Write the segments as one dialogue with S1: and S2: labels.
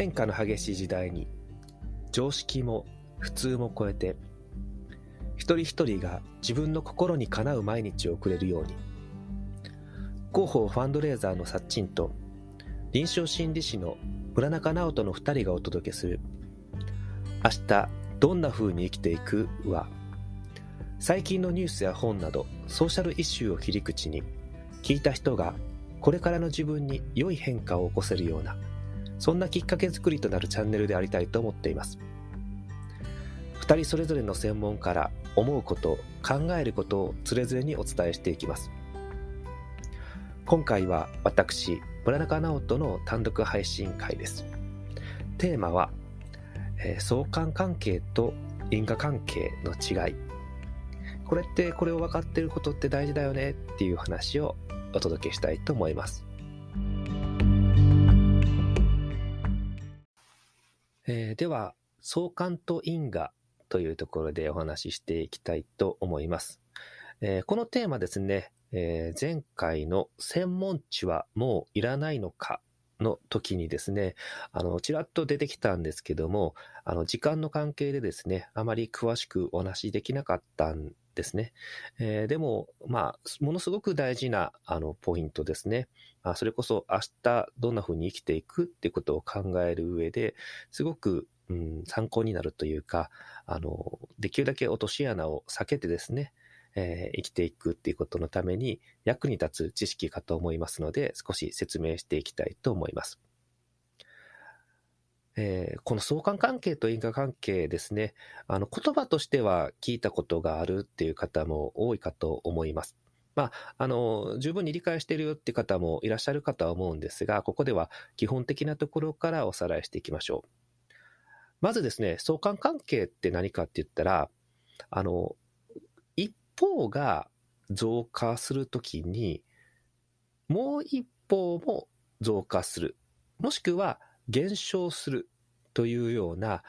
S1: 変化の激しい時代に常識も普通も超えて一人一人が自分の心にかなう毎日を送れるように広報ファンドレーザーのサッチンと臨床心理士の村中直人の2人がお届けする明日どんな風に生きていくは最近のニュースや本などソーシャルイシューを切り口に聞いた人がこれからの自分に良い変化を起こせるようなそんなきっかけ作りとなるチャンネルでありたいと思っています。2人それぞれの専門から思うこと考えることをつれづれにお伝えしていきます。今回は私村中直人の単独配信会です。テーマは、えー、相関関係と因果関係の違い。これってこれを分かってることって大事だよねっていう話をお届けしたいと思います。えー、では相関と因果というところでお話ししていきたいと思います。えー、このテーマですね、えー、前回の専門知はもういらないのかの時にですね、あの、ちらっと出てきたんですけども、あの、時間の関係でですね、あまり詳しくお話しできなかったんですね。えー、でも、まあ、ものすごく大事な、あの、ポイントですね。あそれこそ明日どんな風に生きていくっていうことを考える上で、すごくうん、参考になるというか、あの、できるだけ落とし穴を避けてですね、えー、生きていくっていうことのために役に立つ知識かと思いますので、少し説明していきたいと思います。えー、この相関関係と因果関係ですね、あの言葉としては聞いたことがあるっていう方も多いかと思います。まあ、あの、十分に理解しているよって方もいらっしゃるかとは思うんですが、ここでは基本的なところからおさらいしていきましょう。まずですね、相関関係って何かって言ったら、あの、一方が増加するときに、もう一方も増加する。もしくは減少するというような、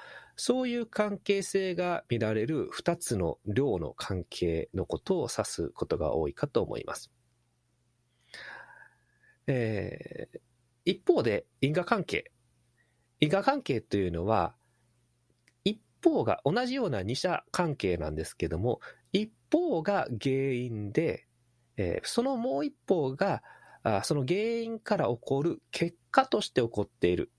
S1: そういう関係性が見られる二つの量の関係のことを指すことが多いかと思います。えー、一方で因果関係。因果関係というのは、一方が同じような二者関係なんですけども、一方が原因で、えー、そのもう一方があその原因から起こる結果として起こっている。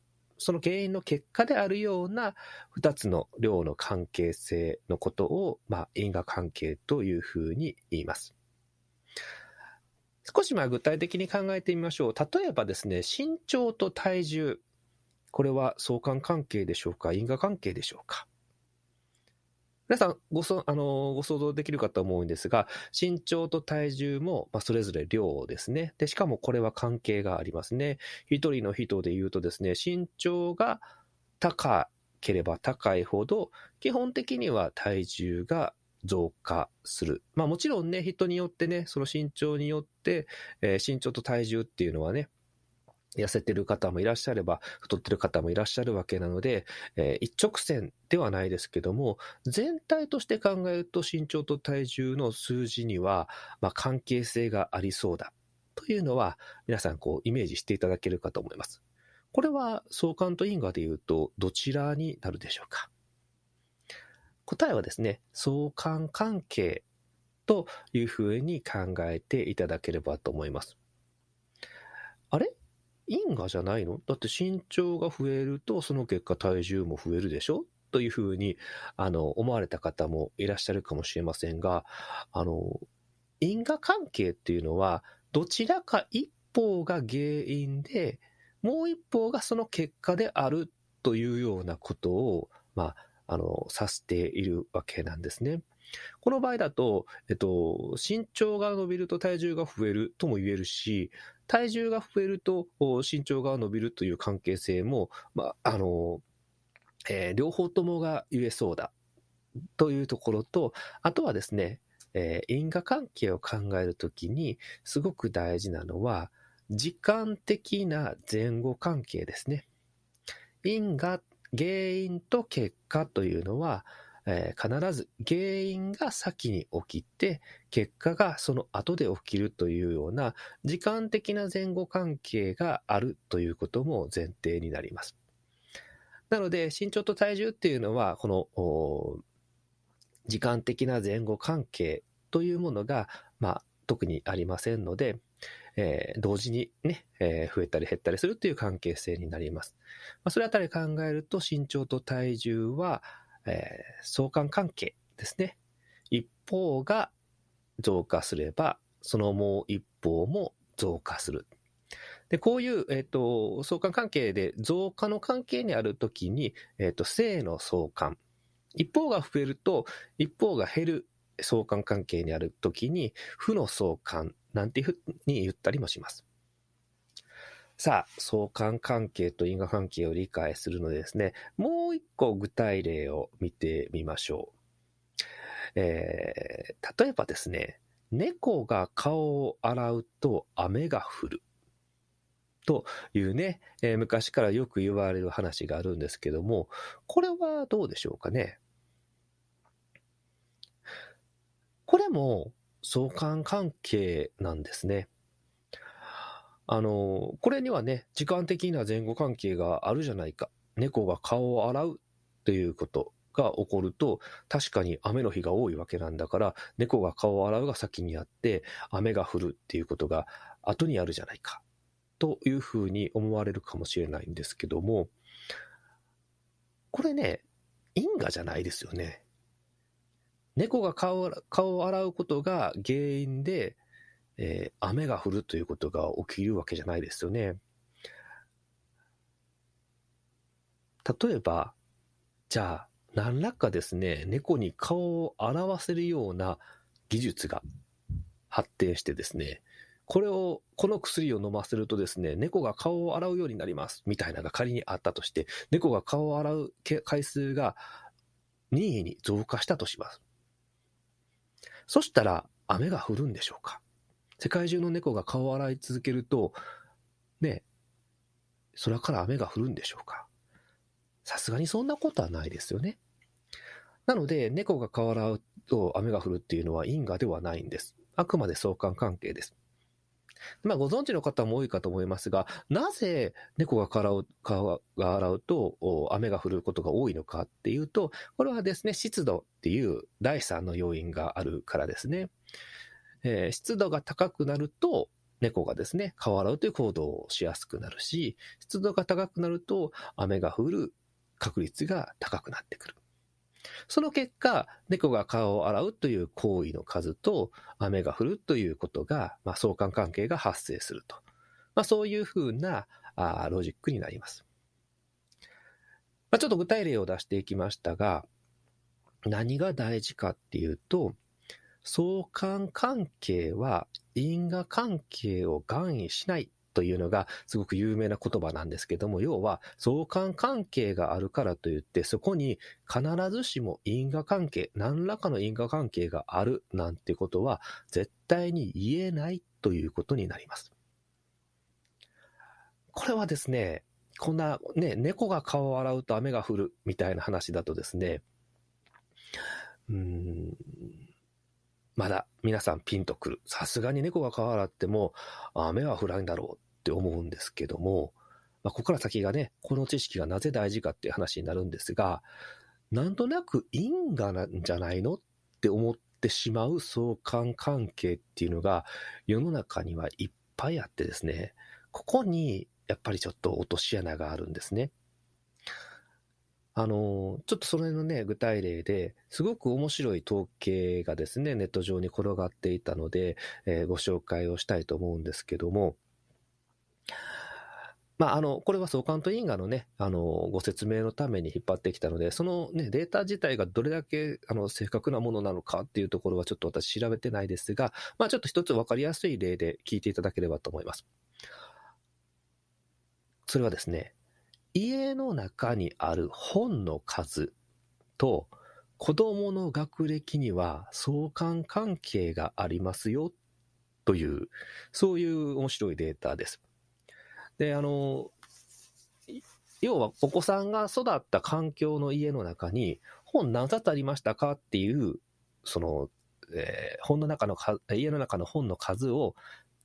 S1: その原因の結果であるような二つの量の関係性のことを、まあ、因果関係というふうに言います。少しまあ具体的に考えてみましょう。例えばですね、身長と体重。これは相関関係でしょうか？因果関係でしょうか？皆さんごそ、あの、ご想像できるかと思うんですが、身長と体重も、まあ、それぞれ量ですね。で、しかもこれは関係がありますね。一人の人で言うとですね、身長が高ければ高いほど、基本的には体重が増加する。まあもちろんね、人によってね、その身長によって、えー、身長と体重っていうのはね、痩せてる方もいらっしゃれば、太ってる方もいらっしゃるわけなので、えー、一直線ではないですけども、全体として考えると身長と体重の数字には、まあ、関係性がありそうだ。というのは、皆さんこうイメージしていただけるかと思います。これは相関と因果で言うと、どちらになるでしょうか？答えはですね、相関関係というふうに考えていただければと思います。あれ？因果じゃないの？だって身長が増えると、その結果体重も増えるでしょ？というふうに、あの、思われた方もいらっしゃるかもしれませんが、あの、因果関係っていうのは、どちらか一方が原因で、もう一方がその結果であるというようなことを、まあ、あの、指しているわけなんですね。この場合だと、えっと、身長が伸びると体重が増えるとも言えるし、体重が増えると身長が伸びるという関係性も、まあ、あの、えー、両方ともが言えそうだというところと、あとはですね、えー、因果関係を考えるときにすごく大事なのは、時間的な前後関係ですね。因果、原因と結果というのは、えー、必ず原因が先に起きて、結果がその後で起きるというような時間的な前後関係があるということも前提になります。なので、身長と体重っていうのは、この、時間的な前後関係というものが、まあ、特にありませんので、えー、同時にね、えー、増えたり減ったりするという関係性になります。まあ、それあたり考えると、身長と体重は、えー、相関関係ですね。一方が増加すれば、そのもう一方も増加する。で、こういう、えっ、ー、と、相関関係で増加の関係にあるときに、えっ、ー、と、正の相関。一方が増えると、一方が減る相関関係にあるときに、負の相関なんていうふうに言ったりもします。さあ、相関関係と因果関係を理解するのでですね、もう一個具体例を見てみましょう。えー、例えばですね、猫が顔を洗うと雨が降る。というね、えー、昔からよく言われる話があるんですけども、これはどうでしょうかね？これも相関関係なんですね。あの、これにはね、時間的な前後関係があるじゃないか。猫が顔を洗うということが起こると、確かに雨の日が多いわけなんだから、猫が顔を洗うが先にあって、雨が降るっていうことが後にあるじゃないか。というふうに思われるかもしれないんですけども、これね、因果じゃないですよね。猫が顔を洗うことが原因で、えー、雨が降るということが起きるわけじゃないですよね。例えば、じゃあ、何らかですね、猫に顔を洗わせるような技術が発展してですね、これを、この薬を飲ませるとですね、猫が顔を洗うようになります、みたいなのが仮にあったとして、猫が顔を洗う回数が任意に増加したとします。そしたら雨が降るんでしょうか？世界中の猫が顔を洗い続けると、ね、空から雨が降るんでしょうかさすがにそんなことはないですよね。なので、猫が顔を洗うと雨が降るっていうのは因果ではないんです。あくまで相関関係です。まあ、ご存知の方も多いかと思いますが、なぜ猫が顔が洗うと雨が降ることが多いのかっていうと、これはですね、湿度っていう第三の要因があるからですね。えー、湿度が高くなると、猫がですね、顔を洗うという行動をしやすくなるし、湿度が高くなると雨が降る確率が高くなってくる。その結果、猫が顔を洗うという行為の数と雨が降るということが、まあ、相関関係が発生すると。まあ、そういうふうなあロジックになります。まあ、ちょっと具体例を出していきましたが、何が大事かっていうと、相関関係は因果関係を含意しないというのがすごく有名な言葉なんですけども、要は相関関係があるからといって、そこに必ずしも因果関係、何らかの因果関係があるなんてことは絶対に言えないということになります。これはですね、こんなね、猫が顔を洗うと雨が降るみたいな話だとですね、うん、まだ皆さんピンとくる。さすがに猫が顔洗っても雨は降らんだろうって思うんですけども、まあ、ここから先がね、この知識がなぜ大事かっていう話になるんですが、なんとなく因果なんじゃないのって思ってしまう相関関係っていうのが世の中にはいっぱいあってですね、ここにやっぱりちょっと落とし穴があるんですね。あの、ちょっとそれのね、具体例で、すごく面白い統計がですね、ネット上に転がっていたので、えー、ご紹介をしたいと思うんですけども、まあ、あの、これは相関と因果のね、あの、ご説明のために引っ張ってきたので、そのね、データ自体がどれだけ、あの、正確なものなのかっていうところはちょっと私調べてないですが、まあ、ちょっと一つわかりやすい例で聞いていただければと思います。それはですね、家の中にある本の数と子供の学歴には相関関係がありますよという、そういう面白いデータです。で、あの、要はお子さんが育った環境の家の中に本何冊ありましたかっていう、その、えー、本の中の家の中の本の数を、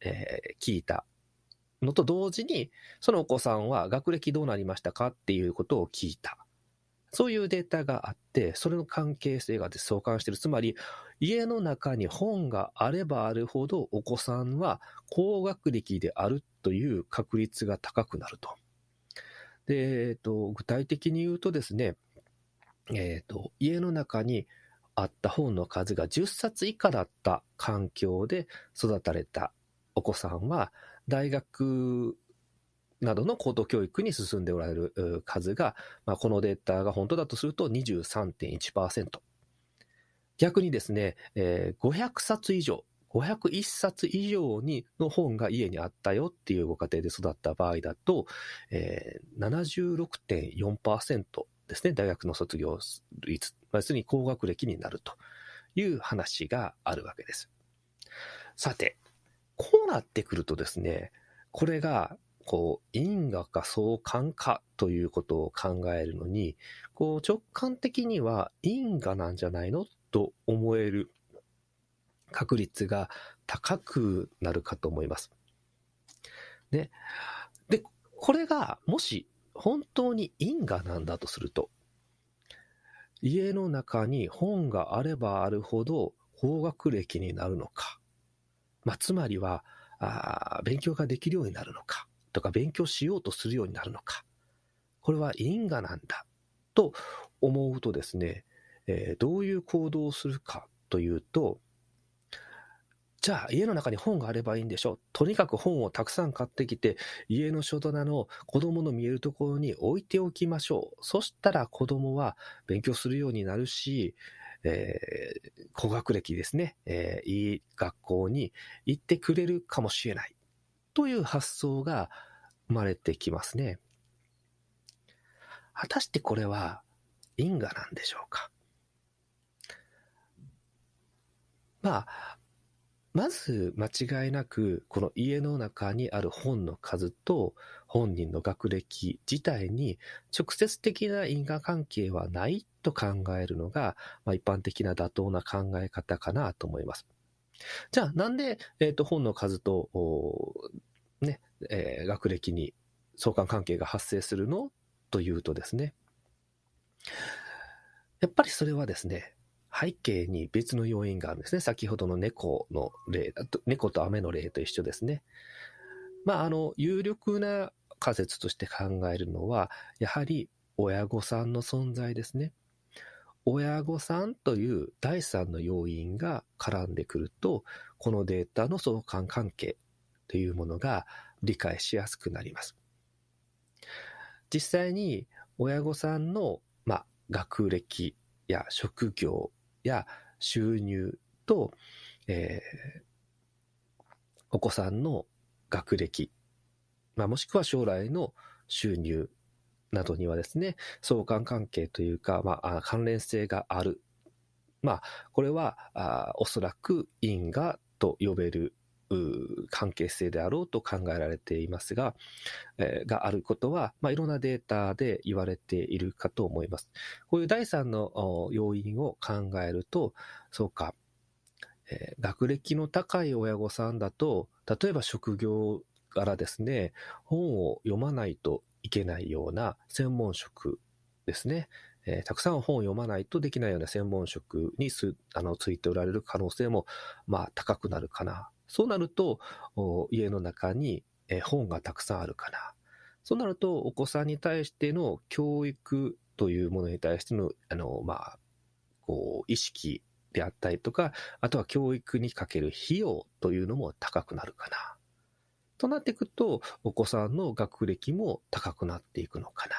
S1: えー、聞いたのと同時に、そのお子さんは学歴どうなりましたかっていうことを聞いた。そういうデータがあって、それの関係性が相関している。つまり、家の中に本があればあるほど、お子さんは高学歴であるという確率が高くなると。で、えっと、具体的に言うとですね、えっと、家の中にあった本の数が10冊以下だった環境で育たれたお子さんは、大学などの高等教育に進んでおられる数が、まあ、このデータが本当だとすると23.1%。逆にですね、えー、500冊以上、501冊以上にの本が家にあったよっていうご家庭で育った場合だと、えー、76.4%ですね、大学の卒業率、要するに高学歴になるという話があるわけです。さて、こうなってくるとですね、これがこう、因果か相関かということを考えるのに、こう、直感的には因果なんじゃないのと思える確率が高くなるかと思います。で、で、これがもし本当に因果なんだとすると、家の中に本があればあるほど高学歴になるのか、まあ、つまりはあ、勉強ができるようになるのか、とか勉強しようとするようになるのか。これは因果なんだと思うとですね、えー、どういう行動をするかというと、じゃあ家の中に本があればいいんでしょとにかく本をたくさん買ってきて、家の書棚の子供の見えるところに置いておきましょう。そしたら子供は勉強するようになるし、えー、高学歴ですね、えー、いい学校に行ってくれるかもしれない。という発想が生まれてきますね。果たしてこれは因果なんでしょうかまあ、まず間違いなく、この家の中にある本の数と本人の学歴自体に直接的な因果関係はないと考えるのが、まあ、一般的な妥当な考え方かなと思います。じゃあ、なんで、えっ、ー、と、本の数と、ね、えー、学歴に相関関係が発生するの？というとですね、やっぱりそれはですね、背景に別の要因があるんですね。先ほどの猫の例、猫と雨の例と一緒ですね。まあ、あの、有力な仮説として考えるのは、やはり親御さんの存在ですね。親御さんという第三の要因が絡んでくると、このデータの相関関係というものが理解しやすくなります。実際に親御さんの、まあ、学歴や職業や収入と、えー、お子さんの学歴、まあ、もしくは将来の収入などにはですね、相関関係というか、まあ、関連性がある。まあ、これは、あおそらく因果と呼べる関係性であろうと考えられていますが、えー、があることは、まあ、いろんなデータで言われているかと思います。こういう第三の要因を考えると、そうか、えー、学歴の高い親御さんだと、例えば職業からですね、本を読まないといけないような専門職ですね。えー、たくさん本を読まないとできないような専門職にすあのついておられる可能性も、まあ、高くなるかなそうなると、家の中に本がたくさんあるかな。そうなると、お子さんに対しての教育というものに対しての、あの、まあ、こう、意識であったりとか、あとは教育にかける費用というのも高くなるかな。となっていくと、お子さんの学歴も高くなっていくのかな。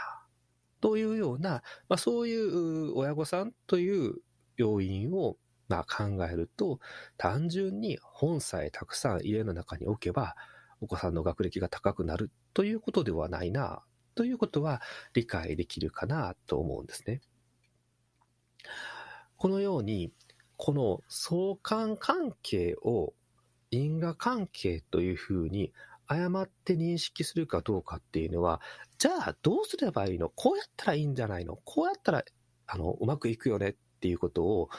S1: というような、まあ、そういう親御さんという要因をまあ考えると、単純に本さえたくさん家の中に置けば、お子さんの学歴が高くなるということではないな、ということは理解できるかなと思うんですね。このように、この相関関係を因果関係というふうに誤って認識するかどうかっていうのは、じゃあどうすればいいの？こうやったらいいんじゃないの？こうやったら、あの、うまくいくよねっていうことを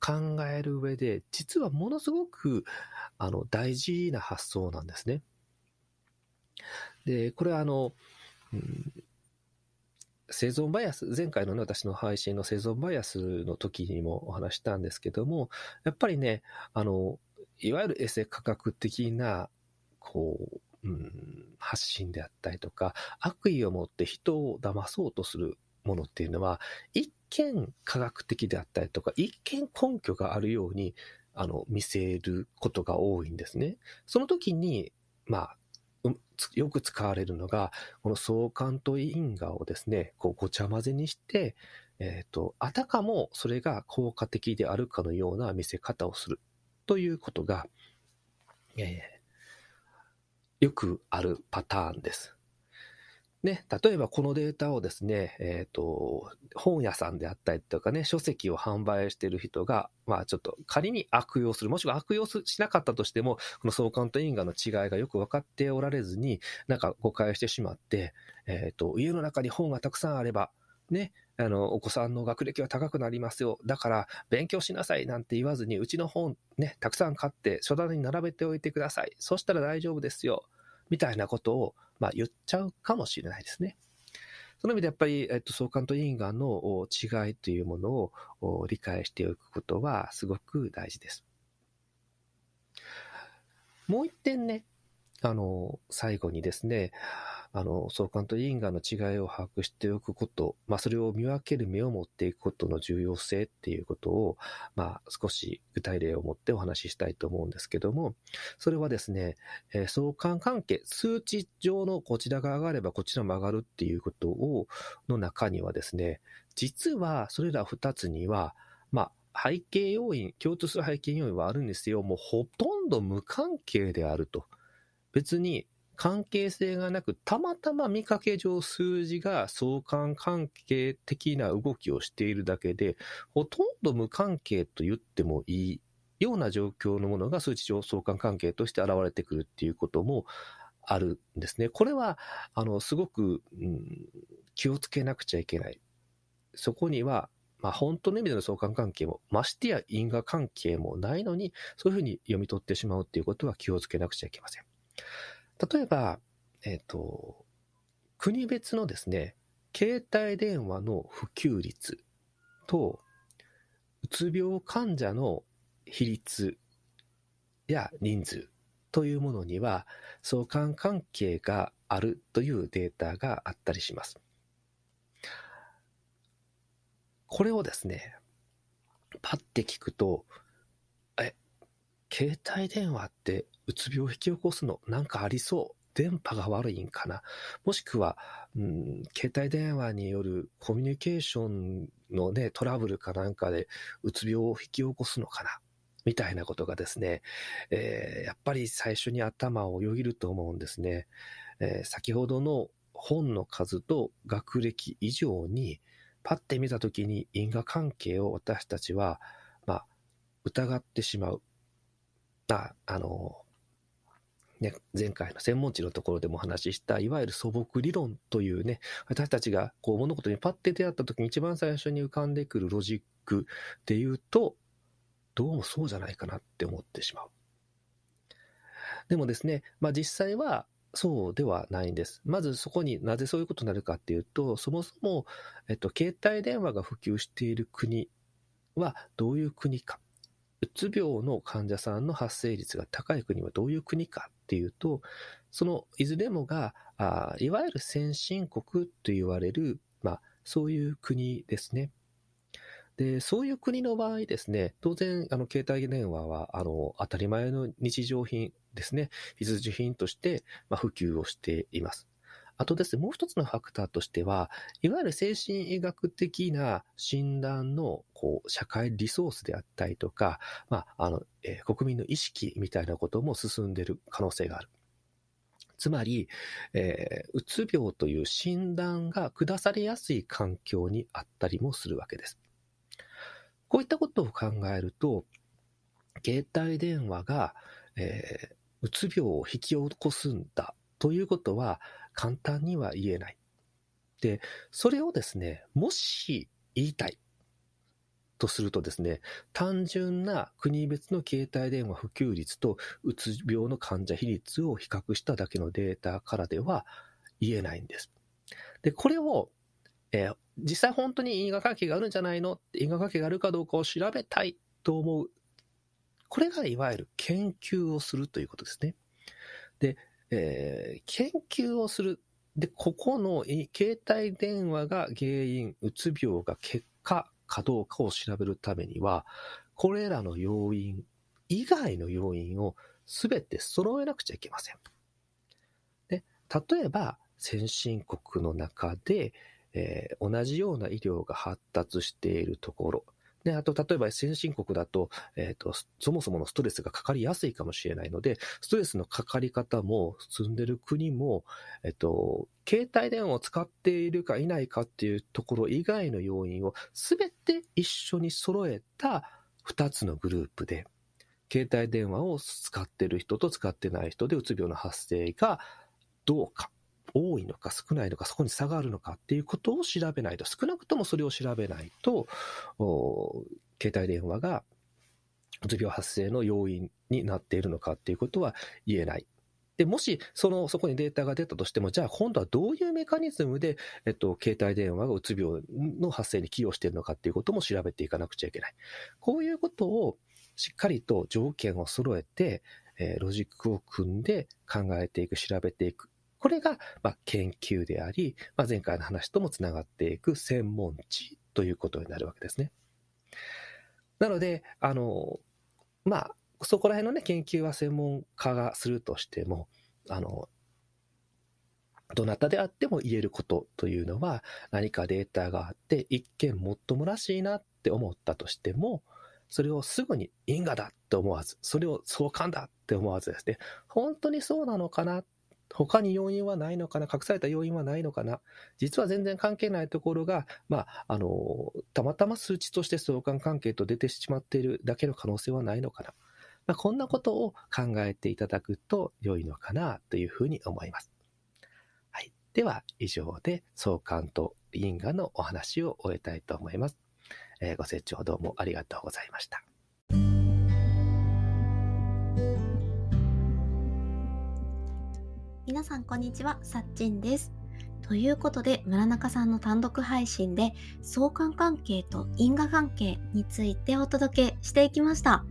S1: 考える上で、実はものすごく、あの、大事な発想なんですね。で、これはあの、うん、生存バイアス、前回のね、私の配信の生存バイアスの時にもお話したんですけども、やっぱりね、あの、いわゆるエセ科学的な、こう、うん、発信であったりとか、悪意を持って人を騙そうとするものっていうのは、一見科学的であったりとか、一見根拠があるように、あの、見せることが多いんですね。その時に、まあ、よく使われるのが、この相関と因果をですね、こうごちゃ混ぜにして、えっ、ー、と、あたかもそれが効果的であるかのような見せ方をするということが、えー、よくあるパターンです。ね、例えばこのデータをですね、えっ、ー、と、本屋さんであったりとかね、書籍を販売している人が、まあちょっと仮に悪用する、もしくは悪用しなかったとしても、この相関と因果の違いがよく分かっておられずに、なんか誤解してしまって、えっ、ー、と、家の中に本がたくさんあれば、ね、あの、お子さんの学歴は高くなりますよ。だから、勉強しなさいなんて言わずに、うちの本ね、たくさん買って書棚に並べておいてください。そしたら大丈夫ですよ。みたいなことを、まあ、言っちゃうかもしれないですね。その意味でやっぱり、えっと、相関と因果の違いというものを理解しておくことはすごく大事です。もう一点ね、あの、最後にですね、あの、相関と因果の違いを把握しておくこと、まあ、それを見分ける目を持っていくことの重要性っていうことを、まあ、少し具体例を持ってお話ししたいと思うんですけども、それはですね、えー、相関関係、数値上のこちらが上がればこちらも上がるっていうことを、の中にはですね、実はそれら二つには、まあ、背景要因、共通する背景要因はあるんですよ。もうほとんど無関係であると。別に関係性がなく、たまたま見かけ上数字が相関関係的な動きをしているだけで、ほとんど無関係と言ってもいいような状況のものが数値上相関関係として現れてくるっていうこともあるんですね。これは、あの、すごく、うん、気をつけなくちゃいけない。そこには、まあ、本当の意味での相関関係も、ましてや因果関係もないのに、そういうふうに読み取ってしまうっていうことは気をつけなくちゃいけません。例えば、えっ、ー、と、国別のですね、携帯電話の普及率と、うつ病患者の比率や人数というものには相関関係があるというデータがあったりします。これをですね、パッて聞くと、携帯電話ってうつ病を引き起こすのなんかありそう？電波が悪いんかな？もしくは、うん、携帯電話によるコミュニケーションのね、トラブルかなんかでうつ病を引き起こすのかな？みたいなことがですね、えー、やっぱり最初に頭をよぎると思うんですね。えー、先ほどの本の数と学歴以上に、パッて見たときに因果関係を私たちは、まあ、疑ってしまう。あ、あの、ね、前回の専門知のところでもお話しした、いわゆる素朴理論というね、私たちがこう物事にパッて出会った時に一番最初に浮かんでくるロジックで言うと、どうもそうじゃないかなって思ってしまう。でもですね、まあ実際はそうではないんです。まずそこになぜそういうことになるかっていうと、そもそも、えっと、携帯電話が普及している国はどういう国か。うつ病の患者さんの発生率が高い国はどういう国かっていうと、そのいずれもが、あいわゆる先進国と言われる、まあ、そういう国ですね。で、そういう国の場合ですね、当然、あの、携帯電話は、あの、当たり前の日常品ですね、必需品として、まあ、普及をしています。あとですね、もう一つのファクターとしては、いわゆる精神医学的な診断の、こう、社会リソースであったりとか、まあ、あの、えー、国民の意識みたいなことも進んでる可能性がある。つまり、えー、うつ病という診断が下されやすい環境にあったりもするわけです。こういったことを考えると、携帯電話が、えー、うつ病を引き起こすんだということは、簡単には言えない。で、それをですね、もし言いたい。とするとですね、単純な国別の携帯電話普及率とうつ病の患者比率を比較しただけのデータからでは言えないんです。で、これを、えー、実際本当に因果関係があるんじゃないの？因果関係があるかどうかを調べたいと思う。これがいわゆる研究をするということですね。で、えー、研究をする。で、ここの携帯電話が原因、うつ病が結果かどうかを調べるためには、これらの要因以外の要因を全て揃えなくちゃいけません。で例えば、先進国の中で、えー、同じような医療が発達しているところ、で、あと、例えば先進国だと、えっ、ー、と、そもそものストレスがかかりやすいかもしれないので、ストレスのかかり方も、住んでる国も、えっ、ー、と、携帯電話を使っているかいないかっていうところ以外の要因をすべて一緒に揃えた2つのグループで、携帯電話を使ってる人と使ってない人でうつ病の発生がどうか。多いのか少ないのか、そこに差があるのかっていうことを調べないと、少なくともそれを調べないと、携帯電話がうつ病発生の要因になっているのかっていうことは言えない。で、もし、その、そこにデータが出たとしても、じゃあ今度はどういうメカニズムで、えっと、携帯電話がうつ病の発生に寄与しているのかっていうことも調べていかなくちゃいけない。こういうことをしっかりと条件を揃えて、え、ロジックを組んで考えていく、調べていく。これが、まあ、研究であり、まあ、前回の話ともつながっていく専門知ということになるわけですね。なので、あの、まあ、そこら辺のね、研究は専門家がするとしても、あの、どなたであっても言えることというのは、何かデータがあって、一見もっともらしいなって思ったとしても、それをすぐに因果だって思わず、それを相関だって思わずですね、本当にそうなのかなっ他に要因はないのかな？隠された要因はないのかな？実は全然関係ないところが、まあ、あの、たまたま数値として相関関係と出てしまっているだけの可能性はないのかな？まあ、こんなことを考えていただくと良いのかなというふうに思います。はい。では、以上で相関と因果のお話を終えたいと思います。え、ご清聴どうもありがとうございました。
S2: 皆さんこんにちは、さっちんです。ということで、村中さんの単独配信で相関関係と因果関係についてお届けしていきました。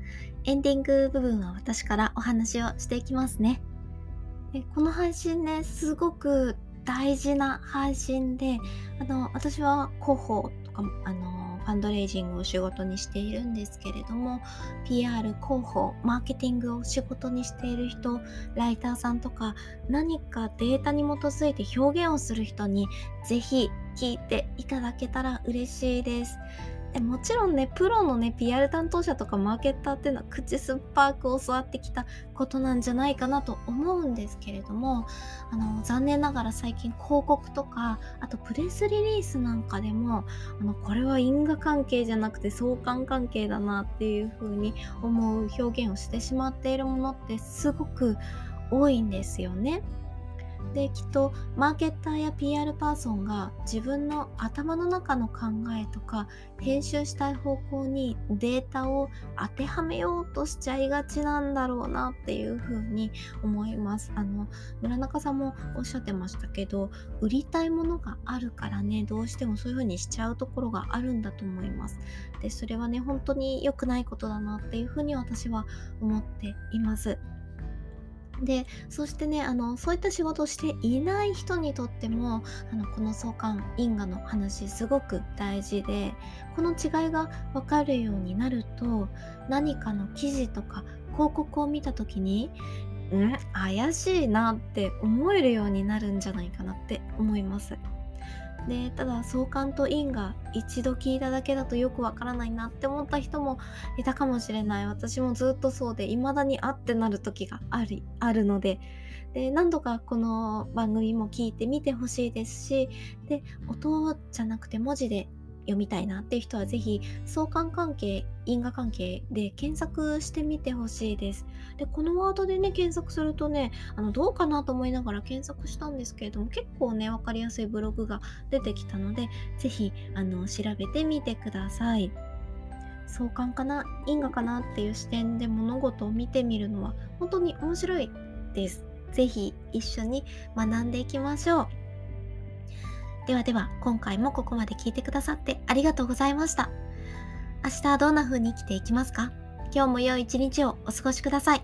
S2: エンディング部分は私からお話をしていきますね。この配信ね、すごく大事な配信で、あの、私は広報とかも、あの、ファンドレイジングを仕事にしているんですけれども PR 広報マーケティングを仕事にしている人ライターさんとか何かデータに基づいて表現をする人に是非聞いていただけたら嬉しいです。もちろんねプロのね PR 担当者とかマーケッターっていうのは口酸っぱく教わってきたことなんじゃないかなと思うんですけれどもあの残念ながら最近広告とかあとプレスリリースなんかでもあのこれは因果関係じゃなくて相関関係だなっていう風に思う表現をしてしまっているものってすごく多いんですよね。できっとマーケッターや PR パーソンが自分の頭の中の考えとか編集したい方向にデータを当てはめようとしちゃいがちなんだろうなっていうふうに思います。あの村中さんもおっしゃってましたけど売りたいものがあるからねどうしてもそういうふうにしちゃうところがあるんだと思います。でそれはね本当に良くないことだなっていうふうに私は思っています。でそしてねあのそういった仕事をしていない人にとってもあのこの相関因果の話すごく大事でこの違いが分かるようになると何かの記事とか広告を見た時にん？怪しいなって思えるようになるんじゃないかなって思います。でただ相関と因が一度聞いただけだとよくわからないなって思った人もいたかもしれない。私もずっとそうで未だにあってなる時がありあるので。で何度かこの番組も聞いてみてほしいですしで音じゃなくて文字で読みたいなっていう人はぜひ相関関係因果関係で検索してみてほしいですでこのワードでね検索するとねあのどうかなと思いながら検索したんですけれども結構ね分かりやすいブログが出てきたのでぜひあの調べてみてください相関かな因果かなっていう視点で物事を見てみるのは本当に面白いです。ぜひ一緒に学んでいきましょう。ではでは今回もここまで聞いてくださってありがとうございました。明日はどんな風に生きていきますか？今日も良い一日をお過ごしください。